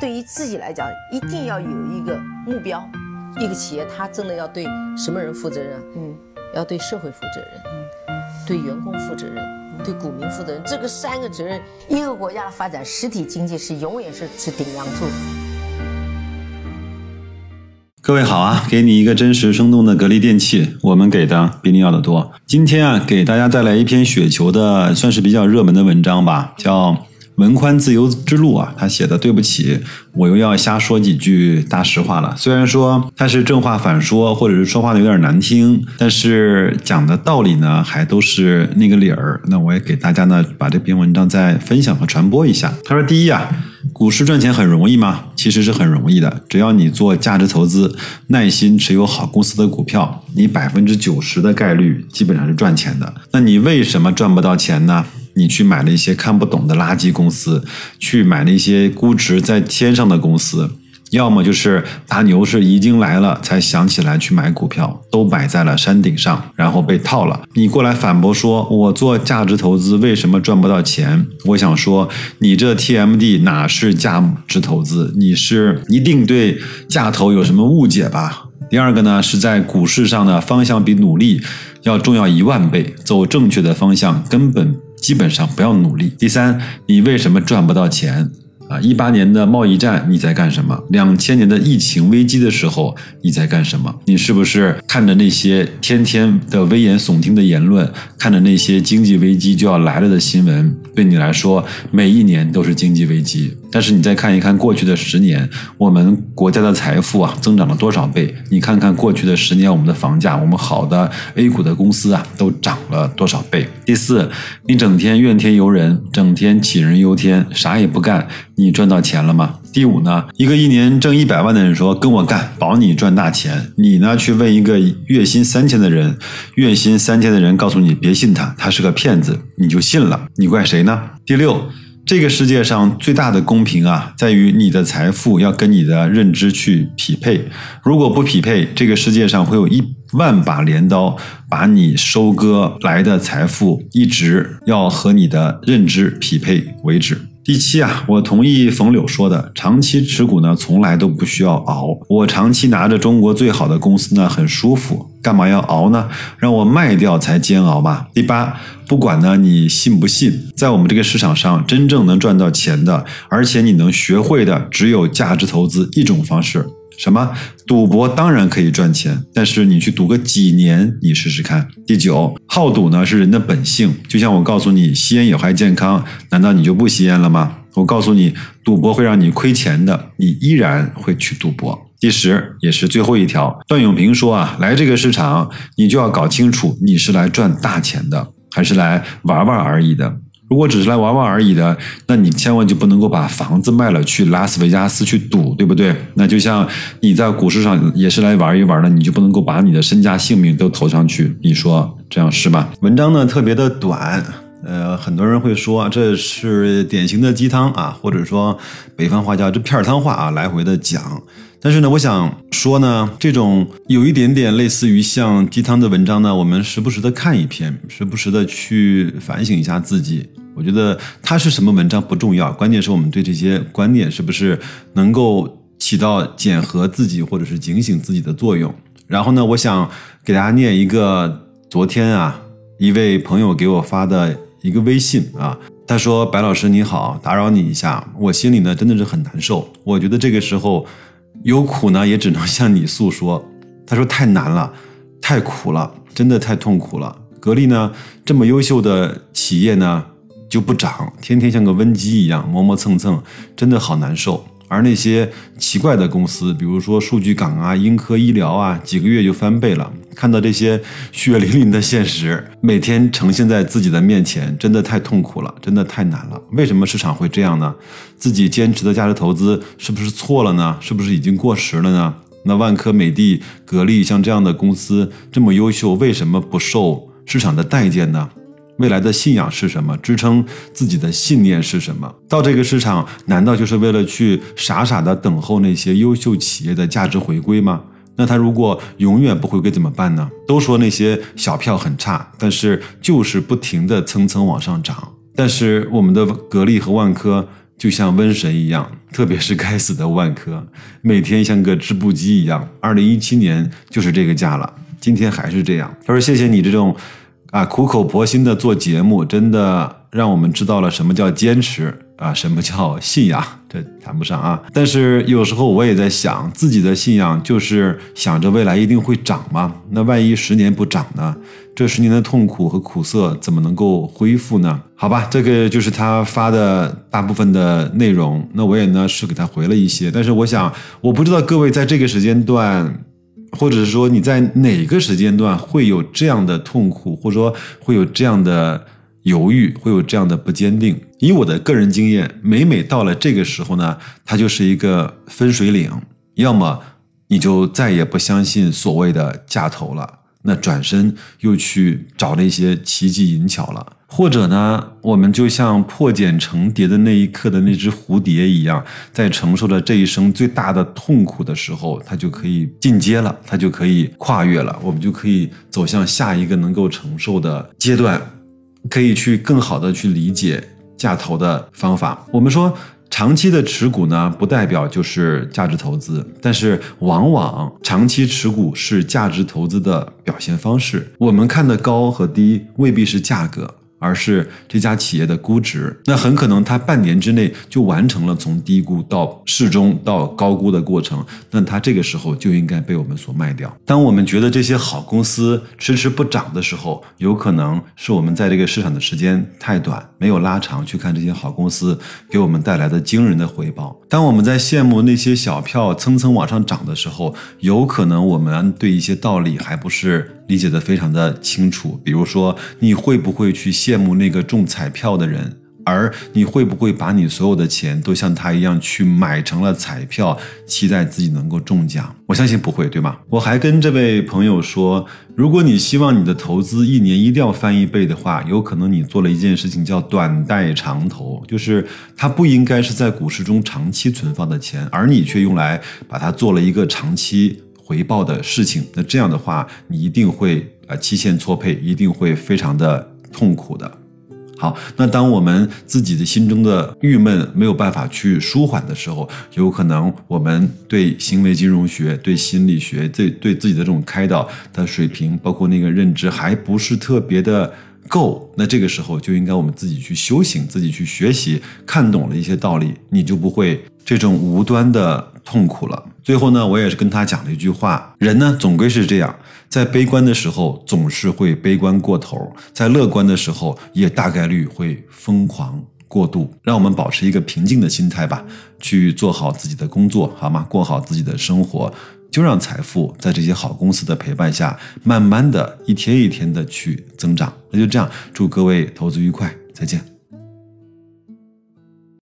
对于自己来讲，一定要有一个目标。一个企业，它真的要对什么人负责任？嗯，要对社会负责任，嗯，对员工负责任，对股民负责任。这个三个责任，一个国家的发展，实体经济是永远是是顶梁柱。各位好啊，给你一个真实生动的格力电器，我们给的比你要的多。今天啊，给大家带来一篇雪球的，算是比较热门的文章吧，叫。文宽自由之路啊，他写的对不起，我又要瞎说几句大实话了。虽然说他是正话反说，或者是说话的有点难听，但是讲的道理呢，还都是那个理儿。那我也给大家呢，把这篇文章再分享和传播一下。他说：第一啊，股市赚钱很容易吗？其实是很容易的，只要你做价值投资，耐心持有好公司的股票，你百分之九十的概率基本上是赚钱的。那你为什么赚不到钱呢？你去买了一些看不懂的垃圾公司，去买那些估值在天上的公司，要么就是大牛市已经来了才想起来去买股票，都摆在了山顶上，然后被套了。你过来反驳说，我做价值投资为什么赚不到钱？我想说，你这 TMD 哪是价值投资？你是一定对价投有什么误解吧？第二个呢，是在股市上的方向比努力要重要一万倍，走正确的方向根本。基本上不要努力。第三，你为什么赚不到钱？啊，一八年的贸易战你在干什么？两千年的疫情危机的时候你在干什么？你是不是看着那些天天的危言耸听的言论，看着那些经济危机就要来了的新闻，对你来说每一年都是经济危机？但是你再看一看过去的十年，我们国家的财富啊增长了多少倍？你看看过去的十年，我们的房价，我们好的 A 股的公司啊都涨了多少倍？第四，你整天怨天尤人，整天杞人忧天，啥也不干，你赚到钱了吗？第五呢，一个一年挣一百万的人说跟我干，保你赚大钱。你呢去问一个月薪三千的人，月薪三千的人告诉你别信他，他是个骗子，你就信了，你怪谁呢？第六。这个世界上最大的公平啊，在于你的财富要跟你的认知去匹配。如果不匹配，这个世界上会有一万把镰刀把你收割来的财富，一直要和你的认知匹配为止。第七啊，我同意冯柳说的，长期持股呢，从来都不需要熬。我长期拿着中国最好的公司呢，很舒服，干嘛要熬呢？让我卖掉才煎熬吧。第八，不管呢你信不信，在我们这个市场上，真正能赚到钱的，而且你能学会的，只有价值投资一种方式。什么赌博当然可以赚钱，但是你去赌个几年，你试试看。第九，好赌呢是人的本性，就像我告诉你吸烟有害健康，难道你就不吸烟了吗？我告诉你赌博会让你亏钱的，你依然会去赌博。第十，也是最后一条，段永平说啊，来这个市场你就要搞清楚，你是来赚大钱的，还是来玩玩而已的。如果只是来玩玩而已的，那你千万就不能够把房子卖了去拉斯维加斯去赌，对不对？那就像你在股市上也是来玩一玩的，你就不能够把你的身家性命都投上去，你说这样是吧？文章呢特别的短，呃，很多人会说这是典型的鸡汤啊，或者说北方话叫这片儿汤话啊，来回的讲。但是呢，我想说呢，这种有一点点类似于像鸡汤的文章呢，我们时不时的看一篇，时不时的去反省一下自己。我觉得它是什么文章不重要，关键是我们对这些观念是不是能够起到检核自己或者是警醒自己的作用。然后呢，我想给大家念一个昨天啊一位朋友给我发的一个微信啊，他说：“白老师你好，打扰你一下，我心里呢真的是很难受，我觉得这个时候。”有苦呢，也只能向你诉说。他说太难了，太苦了，真的太痛苦了。格力呢，这么优秀的企业呢，就不涨，天天像个瘟鸡一样磨磨蹭蹭，真的好难受。而那些奇怪的公司，比如说数据港啊、英科医疗啊，几个月就翻倍了。看到这些血淋淋的现实，每天呈现在自己的面前，真的太痛苦了，真的太难了。为什么市场会这样呢？自己坚持的价值投资是不是错了呢？是不是已经过时了呢？那万科、美的、格力像这样的公司这么优秀，为什么不受市场的待见呢？未来的信仰是什么？支撑自己的信念是什么？到这个市场，难道就是为了去傻傻的等候那些优秀企业的价值回归吗？那他如果永远不回归怎么办呢？都说那些小票很差，但是就是不停的蹭蹭往上涨。但是我们的格力和万科就像瘟神一样，特。别是该死的万科，每天像个织布机一样。二零一七年就是这个价了，今天还是这样。他说：“谢谢你这种啊苦口婆心的做节目，真的让我们知道了什么叫坚持。”啊，什么叫信仰？这谈不上啊。但是有时候我也在想，自己的信仰就是想着未来一定会涨吗？那万一十年不涨呢？这十年的痛苦和苦涩怎么能够恢复呢？好吧，这个就是他发的大部分的内容。那我也呢是给他回了一些，但是我想，我不知道各位在这个时间段，或者是说你在哪个时间段会有这样的痛苦，或者说会有这样的。犹豫会有这样的不坚定。以我的个人经验，每每到了这个时候呢，它就是一个分水岭。要么你就再也不相信所谓的架头了，那转身又去找那些奇技淫巧了；或者呢，我们就像破茧成蝶的那一刻的那只蝴蝶一样，在承受着这一生最大的痛苦的时候，它就可以进阶了，它就可以跨越了，我们就可以走向下一个能够承受的阶段。可以去更好的去理解价投的方法。我们说长期的持股呢，不代表就是价值投资，但是往往长期持股是价值投资的表现方式。我们看的高和低未必是价格。而是这家企业的估值，那很可能它半年之内就完成了从低估到适中到高估的过程，那它这个时候就应该被我们所卖掉。当我们觉得这些好公司迟迟不涨的时候，有可能是我们在这个市场的时间太短，没有拉长去看这些好公司给我们带来的惊人的回报。当我们在羡慕那些小票蹭蹭往上涨的时候，有可能我们对一些道理还不是。理解的非常的清楚，比如说，你会不会去羡慕那个中彩票的人？而你会不会把你所有的钱都像他一样去买成了彩票，期待自己能够中奖？我相信不会，对吗？我还跟这位朋友说，如果你希望你的投资一年一定要翻一倍的话，有可能你做了一件事情叫短贷长投，就是它不应该是在股市中长期存放的钱，而你却用来把它做了一个长期。回报的事情，那这样的话，你一定会啊期限错配，一定会非常的痛苦的。好，那当我们自己的心中的郁闷没有办法去舒缓的时候，有可能我们对行为金融学、对心理学、对对自己的这种开导的水平，包括那个认知还不是特别的够。那这个时候就应该我们自己去修行，自己去学习，看懂了一些道理，你就不会这种无端的痛苦了。最后呢，我也是跟他讲了一句话：人呢，总归是这样，在悲观的时候总是会悲观过头，在乐观的时候也大概率会疯狂过度。让我们保持一个平静的心态吧，去做好自己的工作，好吗？过好自己的生活，就让财富在这些好公司的陪伴下，慢慢的一天一天的去增长。那就这样，祝各位投资愉快，再见。